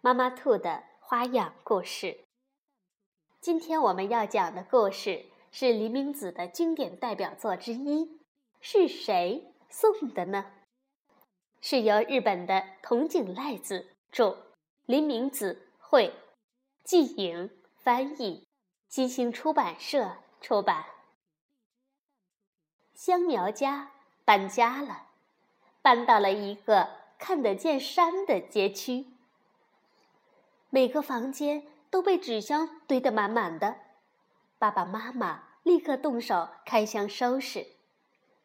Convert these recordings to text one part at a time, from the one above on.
妈妈兔的花样故事。今天我们要讲的故事是林明子的经典代表作之一，是谁送的呢？是由日本的桐井赖子著，林明子绘，季影翻译，新星出版社出版。香苗家搬家了，搬到了一个看得见山的街区。每个房间都被纸箱堆得满满的，爸爸妈妈立刻动手开箱收拾，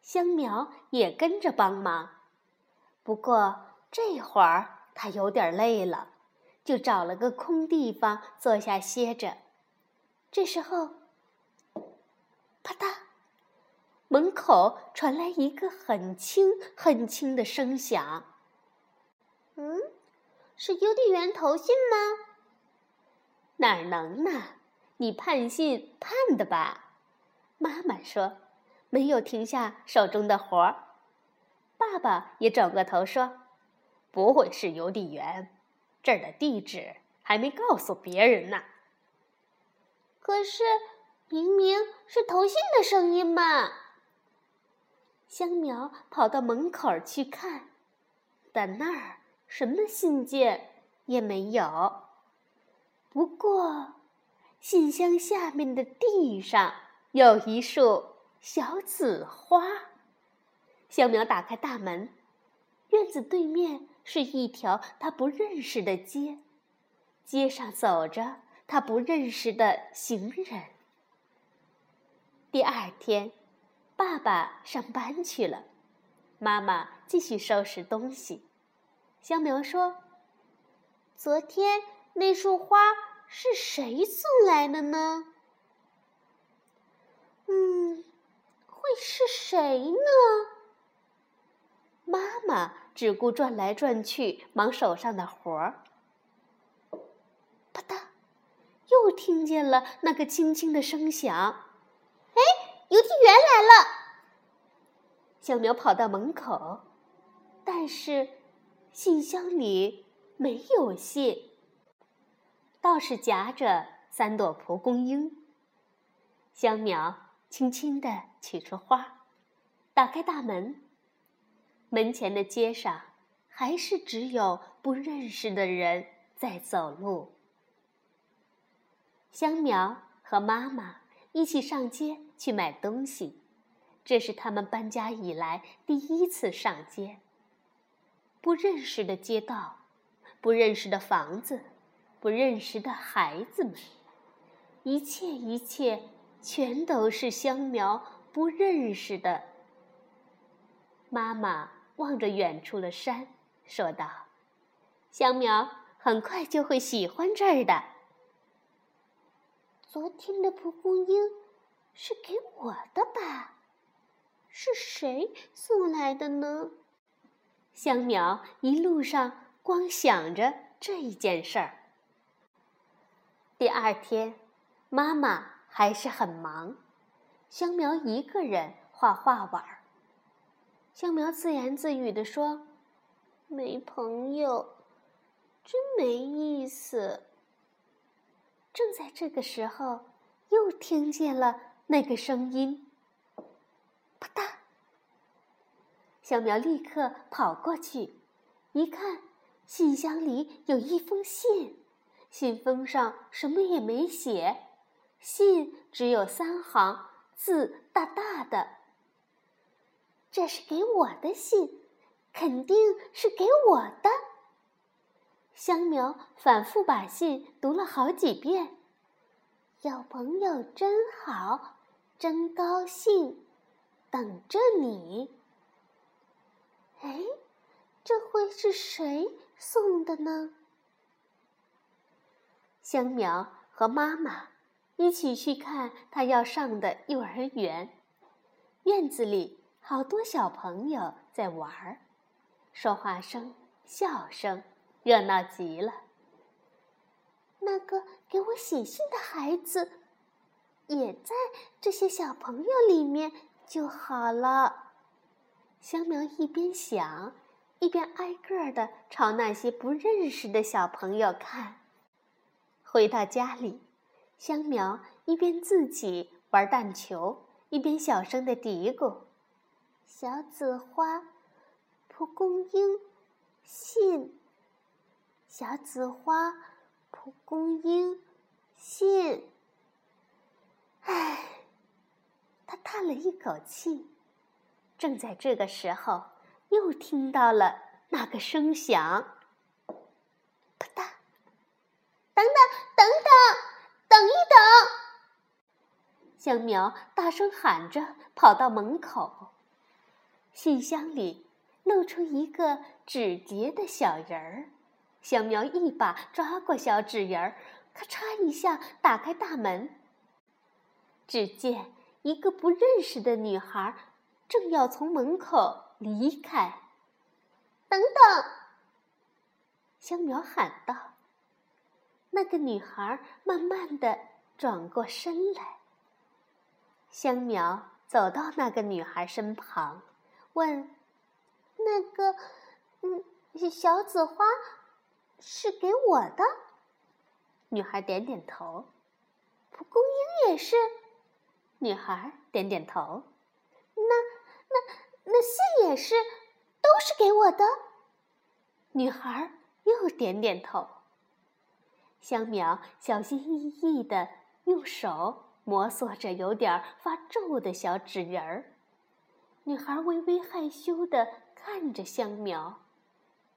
香苗也跟着帮忙。不过这会儿他有点累了，就找了个空地方坐下歇着。这时候，啪嗒，门口传来一个很轻很轻的声响。嗯。是邮递员投信吗？哪能呢？你盼信盼的吧？妈妈说，没有停下手中的活儿。爸爸也转过头说：“不会是邮递员，这儿的地址还没告诉别人呢。”可是，明明是投信的声音嘛！香苗跑到门口去看，但那儿……什么信件也没有。不过，信箱下面的地上有一束小紫花。小苗打开大门，院子对面是一条他不认识的街，街上走着他不认识的行人。第二天，爸爸上班去了，妈妈继续收拾东西。香苗说：“昨天那束花是谁送来的呢？嗯，会是谁呢？”妈妈只顾转来转去，忙手上的活儿。啪嗒，又听见了那个轻轻的声响。哎，邮递员来了！小苗跑到门口，但是。信箱里没有信，倒是夹着三朵蒲公英。香苗轻轻地取出花，打开大门。门前的街上还是只有不认识的人在走路。香苗和妈妈一起上街去买东西，这是他们搬家以来第一次上街。不认识的街道，不认识的房子，不认识的孩子们，一切一切，全都是香苗不认识的。妈妈望着远处的山，说道：“香苗很快就会喜欢这儿的。”昨天的蒲公英是给我的吧？是谁送来的呢？香苗一路上光想着这一件事儿。第二天，妈妈还是很忙，香苗一个人画画玩儿。香苗自言自语地说：“没朋友，真没意思。”正在这个时候，又听见了那个声音。小苗立刻跑过去，一看，信箱里有一封信，信封上什么也没写，信只有三行字，大大的。这是给我的信，肯定是给我的。香苗反复把信读了好几遍，有朋友真好，真高兴，等着你。哎，这会是谁送的呢？香苗和妈妈一起去看他要上的幼儿园。院子里好多小朋友在玩儿，说话声、笑声，热闹极了。那个给我写信的孩子，也在这些小朋友里面就好了。香苗一边想，一边挨个儿的朝那些不认识的小朋友看。回到家里，香苗一边自己玩弹球，一边小声的嘀咕：“小紫花，蒲公英，信。小紫花，蒲公英，信。”唉，他叹了一口气。正在这个时候，又听到了那个声响。啪嗒！等等，等等，等一等！香苗大声喊着，跑到门口。信箱里露出一个纸节的小人儿。香苗一把抓过小纸人儿，咔嚓一下打开大门。只见一个不认识的女孩。正要从门口离开，等等！香苗喊道。那个女孩慢慢的转过身来。香苗走到那个女孩身旁，问：“那个，嗯，小紫花是给我的？”女孩点点头。蒲公英也是。女孩点点头。那。信也是，都是给我的。女孩又点点头。香苗小心翼翼地用手摩挲着有点发皱的小纸人儿。女孩微微害羞地看着香苗。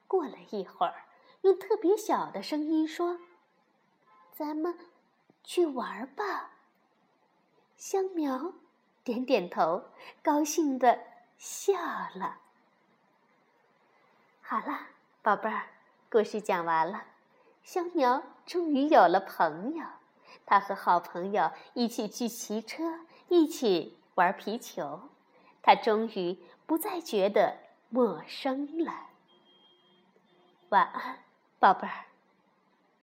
过了一会儿，用特别小的声音说：“咱们去玩吧。”香苗。点点头，高兴的笑了。好了，宝贝儿，故事讲完了。香苗终于有了朋友，他和好朋友一起去骑车，一起玩皮球，他终于不再觉得陌生了。晚安，宝贝儿。